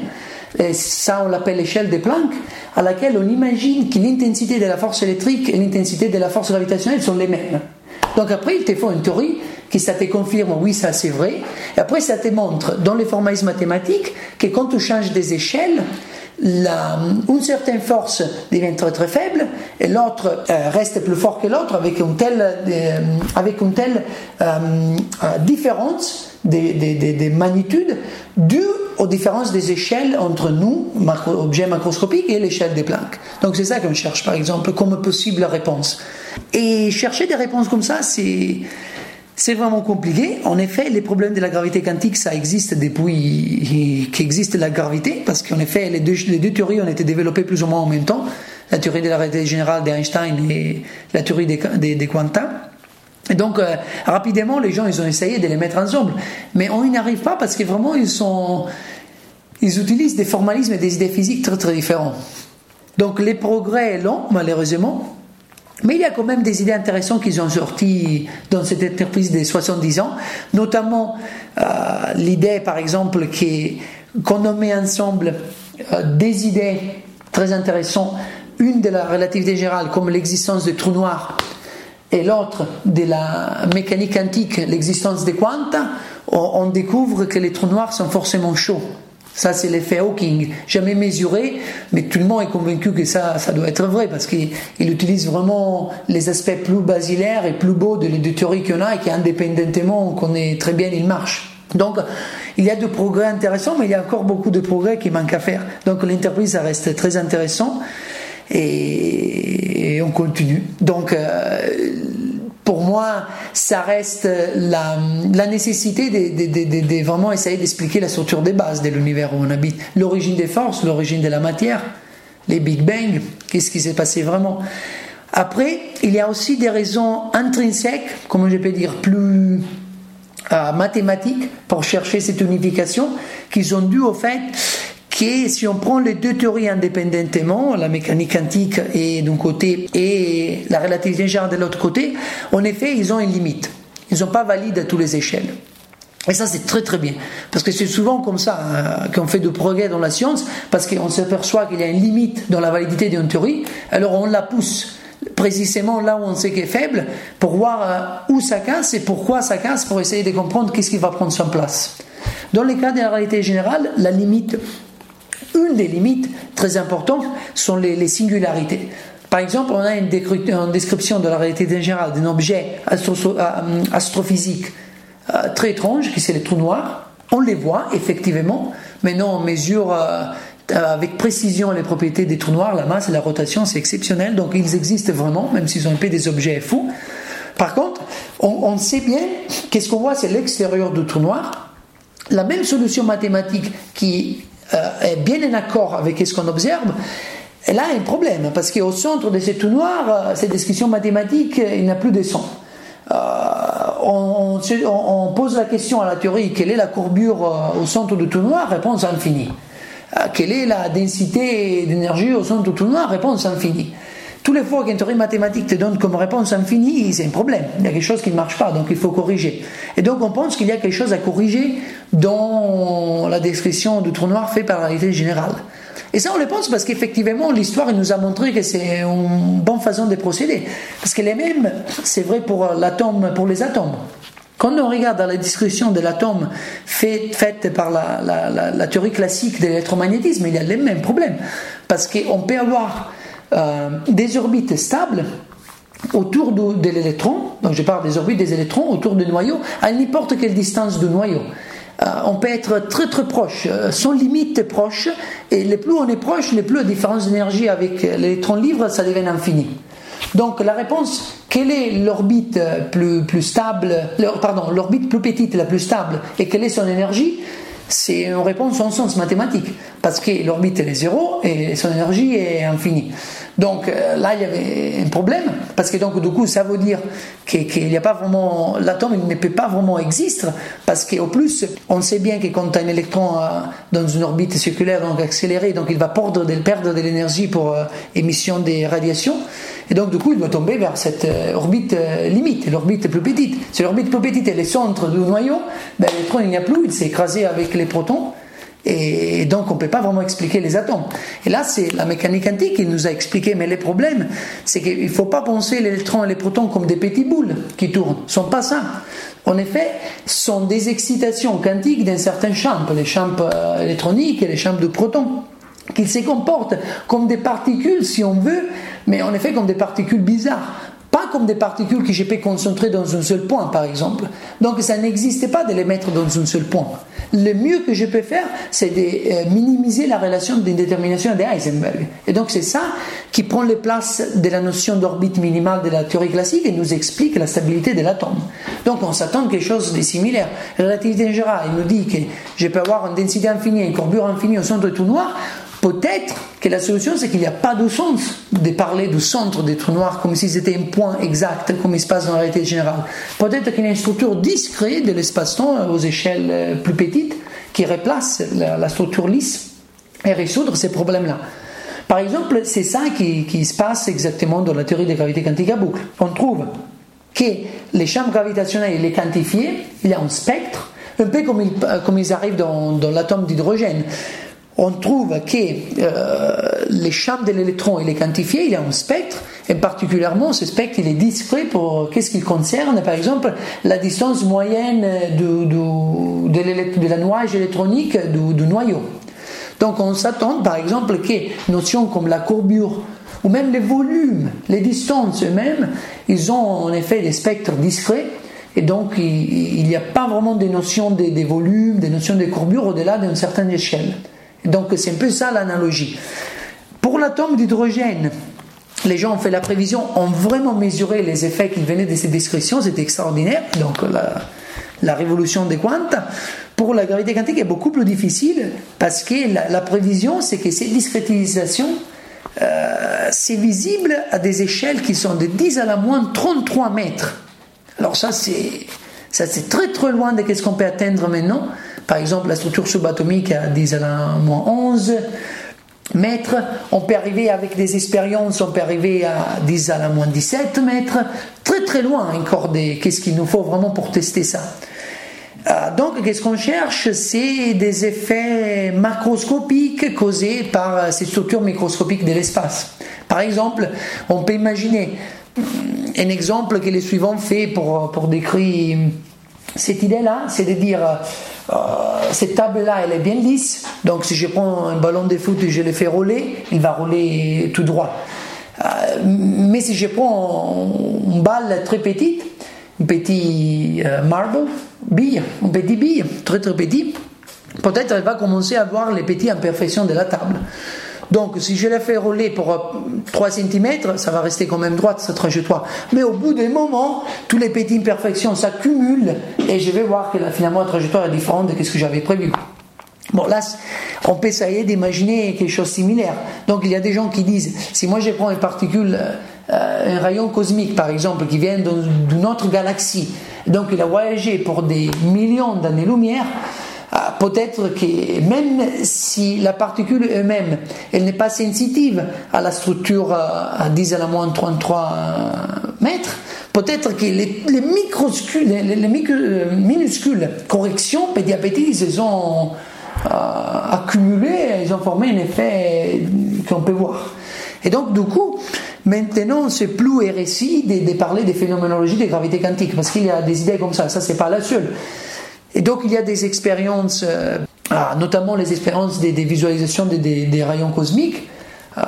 ça on l'appelle l'échelle de Planck, à laquelle on imagine que l'intensité de la force électrique et l'intensité de la force gravitationnelle sont les mêmes. Donc après, ils te font une théorie qui ça te confirme, oui, ça c'est vrai. Et après, ça te montre dans les formalismes mathématiques que quand tu changes des échelles, une certaine force devient très très faible et l'autre euh, reste plus fort que l'autre avec une telle, euh, euh, différence des, des, des, magnitudes due aux différences des échelles entre nous, macro, objets macroscopiques, et l'échelle des Planck. Donc c'est ça qu'on cherche par exemple comme possible réponse. Et chercher des réponses comme ça, c'est c'est vraiment compliqué. En effet, les problèmes de la gravité quantique, ça existe depuis qu'existe la gravité, parce qu'en effet, les deux, les deux, théories ont été développées plus ou moins en même temps. La théorie de la réalité générale d'Einstein et la théorie des, des, quanta. Et donc, euh, rapidement, les gens, ils ont essayé de les mettre ensemble. Mais on n'y arrive pas parce que vraiment, ils sont, ils utilisent des formalismes et des idées physiques très très différents. Donc, les progrès lents, malheureusement, mais il y a quand même des idées intéressantes qui ont sorti dans cette entreprise des 70 ans, notamment euh, l'idée, par exemple, qu'on met ensemble euh, des idées très intéressantes, une de la relativité générale comme l'existence des trous noirs et l'autre de la mécanique quantique, l'existence des quantes, on découvre que les trous noirs sont forcément chauds. Ça, c'est l'effet Hawking. Jamais mesuré, mais tout le monde est convaincu que ça, ça doit être vrai parce qu'il utilise vraiment les aspects plus basilaires et plus beaux de deux théories qu'on a et qui, indépendamment, on connaît très bien, il marche. Donc, il y a de progrès intéressants, mais il y a encore beaucoup de progrès qui manquent à faire. Donc, l'entreprise, reste très intéressant et, on continue. Donc, euh, pour moi, ça reste la, nécessité de, vraiment essayer d'expliquer la structure des bases de l'univers où on habite. L'origine des forces, l'origine de la matière, les Big Bang, qu'est-ce qui s'est passé vraiment. Après, il y a aussi des raisons intrinsèques, comment je peux dire, plus euh, mathématiques pour chercher cette unification, qui sont dues au fait que si on prend les deux théories indépendamment, la mécanique quantique d'un côté et la relativité générale de l'autre côté, en effet, ils ont une limite. Ils ne sont pas valides à toutes les échelles. Et ça, c'est très très bien. Parce que c'est souvent comme ça hein, qu'on fait de progrès dans la science, parce qu'on s'aperçoit qu'il y a une limite dans la validité d'une théorie, alors on la pousse précisément là où on sait qu'elle est faible, pour voir euh, où ça casse et pourquoi ça casse, pour essayer de comprendre qu'est-ce qui va prendre son place. Dans les cas de la réalité générale, la limite une des limites très importantes sont les, singularités. Par exemple, on a une, description de la réalité générale d'un objet euh, astrophysique euh, très étrange, qui c'est les trous noirs. On les voit effectivement, mais non, on mesure euh, avec précision les propriétés des trous noirs, la masse et la rotation, c'est exceptionnel, donc ils existent vraiment, même s'ils ont un peu des objets fous. Par contre, on, sait bien qu'est-ce qu'on voit, c'est l'extérieur du trou noir. La même solution mathématique qui euh, est bien en accord avec ce qu'on observe, elle a un problème, parce qu'au centre de ce tout noir, euh, cette description mathématique, il n'y a plus de son. Euh, on, pose la question à la théorie quelle est la courbure euh, au centre du trou noir Réponse infinie. Euh, quelle est la densité d'énergie au centre du trou noir Réponse infinie. Tous les fois qu'une théorie mathématique te donne comme réponse infinie, c'est un problème. Il y a quelque chose qui ne marche pas, donc il faut corriger. Et donc on pense qu'il y a quelque chose à corriger dans la description du trou noir fait par la réalité générale. Et ça, on le pense parce qu'effectivement, l'histoire nous a montré que c'est une bonne façon de procéder. Parce que les mêmes, c'est vrai pour l'atome, pour les atomes. Quand on regarde la description de l'atome faite par la, théorie classique de l'électromagnétisme, il y a les mêmes problèmes. Parce qu'on peut avoir euh, des orbites stables autour de, l'électron, donc je parle des orbites des électrons autour du noyau, à n'importe quelle distance du noyau. Euh, on peut être très très proche, euh, sans limite proche, et le plus on est proche, le plus la différence d'énergie avec l'électron libre, ça devient infini. Donc la réponse, quelle est l'orbite plus, plus stable, pardon, l'orbite plus petite, la plus stable, et quelle est son énergie? C'est une réponse en sens mathématique, parce que l'orbite est zéro et son énergie est infinie. Donc euh, là, il y avait un problème, parce que donc du coup, ça veut dire qu'il n'y a pas vraiment, l'atome ne peut pas vraiment exister, parce qu'au plus, on sait bien que quand un électron dans une orbite circulaire, donc accélérée, donc il va perdre de, perdre de l'énergie pour euh, émission des radiations, et donc du coup, il doit tomber vers cette orbite limite, l'orbite plus petite. Si l'orbite plus petite est le centre du noyau, ben, l'électron il n'y a plus, il s'est écrasé avec les protons, et donc on ne peut pas vraiment expliquer les atomes. Et là, c'est la mécanique quantique qui nous a expliqué, mais le problème, c'est qu'il ne faut pas penser les électrons et les protons comme des petits boules qui tournent. Ce ne sont pas ça. En effet, ce sont des excitations quantiques d'un certain champ, les champs euh, électroniques et les champs de protons qui se comportent comme des particules, si on veut, mais en effet comme des particules bizarres pas comme des particules que je peux concentrer dans un seul point, par exemple. Donc ça n'existe pas de les mettre dans un seul point. Le mieux que je peux faire, c'est de euh, minimiser la relation d'indétermination de Heisenberg. Et donc c'est ça qui prend les places de la notion d'orbite minimale de la théorie classique et nous explique la stabilité de l'atome. Donc on s'attend à quelque chose de similaire. La relativité générale, il nous dit que je peux avoir une densité infinie, une courbure infinie au centre de tout noir. Peut-être que la solution, c'est qu'il n'y a pas de sens de parler du centre des trous noirs comme si c'était un point exact, comme il se passe dans la réalité générale. Peut-être qu'il y a une structure discrète de l'espace-temps aux échelles euh, plus petites qui replace la, structure lisse et résoudre ces problèmes-là. Par exemple, c'est ça qui, se passe exactement dans la théorie des gravités quantiques à boucle. On trouve que les champs gravitationnels, il est quantifié, il y a un spectre, un peu comme, euh, ils arrivent dans l'atome d'hydrogène on trouve que euh, les champs de l'électron, il est quantifié, il a un spectre, et particulièrement ce spectre, il est discret pour qu'est-ce qu'il concerne, par exemple, la distance moyenne de, la noyage électronique du, noyau. Donc on s'attend, par exemple, que notions comme la courbure, ou même les volumes, les distances eux-mêmes, ils ont en effet des spectres discrets, et donc il n'y a pas vraiment des notions des, des volumes, des notions de courbure au-delà d'une certaine échelle. Donc c'est un peu ça l'analogie. Pour l'atome d'hydrogène, les gens ont fait la prévision, ont vraiment mesuré les effets qui venaient de ces descriptions, c'était extraordinaire. Donc la, révolution des quantes. Pour la gravité quantique est beaucoup plus difficile parce que la, prévision, c'est que ces discrétisations, euh, c'est visible à des échelles qui sont de 10 à la moins 33 mètres. Alors ça, ça c'est très très loin de ce qu'on peut atteindre maintenant. Par exemple, la structure subatomique à 10 à la moins 11 mètres. On peut arriver avec des expériences, on peut arriver à 10 à la moins 17 mètres. Très très loin encore de qu'est-ce qu'il nous faut vraiment pour tester ça. Euh, donc, qu'est-ce qu'on cherche? C'est des effets macroscopiques causés par ces structures microscopiques de l'espace. Par exemple, on peut imaginer un exemple que les suivants fait pour, pour décrire cette idée-là, c'est de dire euh, cette table-là, elle est bien lisse, donc si je prends un ballon de foot et je le fais rouler, il va rouler tout droit. Euh, mais si je prends une balle très petite, une petite euh, marble, bille, une petite bille, très très petite, peut-être elle va commencer à voir les petites imperfections de la table. Donc, si je la fais rouler pour 3 cm, ça va rester quand même droite cette trajectoire. Mais au bout d'un moment, toutes les petites imperfections s'accumulent et je vais voir que là, finalement la trajectoire est différente de ce que j'avais prévu. Bon, là, on peut essayer d'imaginer quelque chose de similaire. Donc, il y a des gens qui disent si moi je prends une particule, euh, un rayon cosmique par exemple, qui vient d'une autre galaxie, Donc il a voyagé pour des millions d'années-lumière. Ah, peut-être que même si la particule elle-même, elle n'est pas sensitive à la structure à 10 à la moins 33 mètres, peut-être que les, les, les, minuscules corrections pédiabétiques se sont euh, accumulées, ils ont formé un effet qu'on peut voir. Et donc, du coup, maintenant, c'est plus RSI de, de, parler des phénoménologies de gravité quantique, parce qu'il y a des idées comme ça, ça, c'est pas la seule. Et donc, il y a des expériences, euh, ah, notamment les expériences des, visualisations des, rayons cosmiques, euh,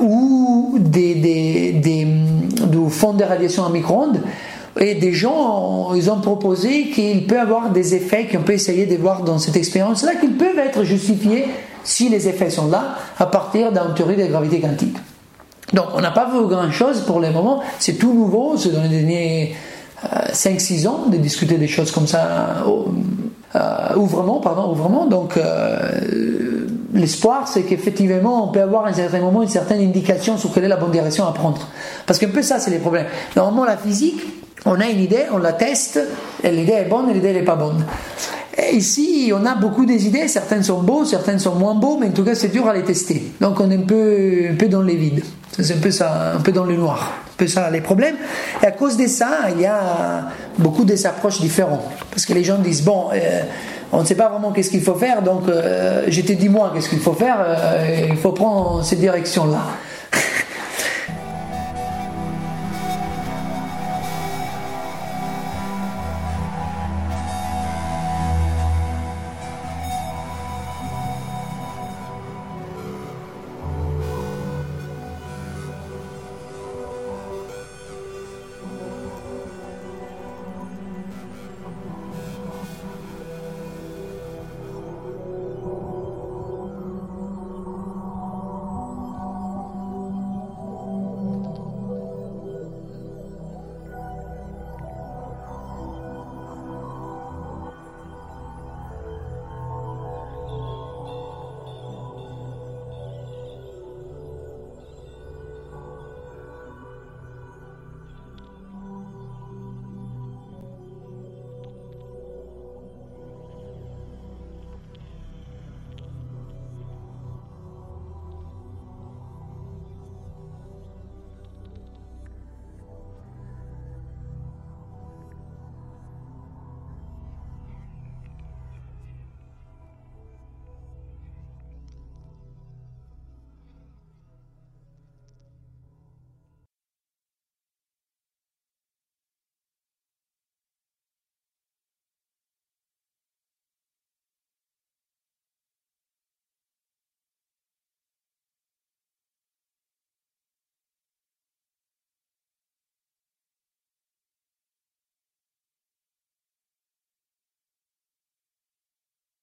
ou des, des, des, du fond de radiation à micro-ondes. Et des gens, ils ont proposé qu'il peut avoir des effets qu'on peut essayer de voir dans cette expérience-là, qui peuvent être justifiés si les effets sont là, à partir d'une théorie de gravité quantique. Donc, on n'a pas vu grand-chose pour le moment. C'est tout nouveau, c'est dans les derniers 5-6 euh, ans de discuter des choses comme ça euh, ouvrement, pardon, ouvrement. Donc, euh, l'espoir, c'est qu'effectivement, on peut avoir à un certain moment une certaine indication sur quelle est la bonne direction à prendre. Parce qu'un peu ça, c'est les problèmes. Normalement, la physique, on a une idée, on la teste, et l'idée est bonne et l'idée n'est pas bonne. Et ici, on a beaucoup des idées, certaines sont beaux, certaines sont moins beaux, mais en tout cas, c'est dur à les tester. Donc, on est un peu, un peu dans les vides. C'est un peu ça, un peu dans le noir. Un peu ça les problèmes. Et à cause de ça, il y a beaucoup des approches différentes. Parce que les gens disent, bon, euh, on ne sait pas vraiment qu'est-ce qu'il faut faire, donc euh, je te moi qu'est-ce qu'il faut faire, euh, il faut prendre cette direction-là.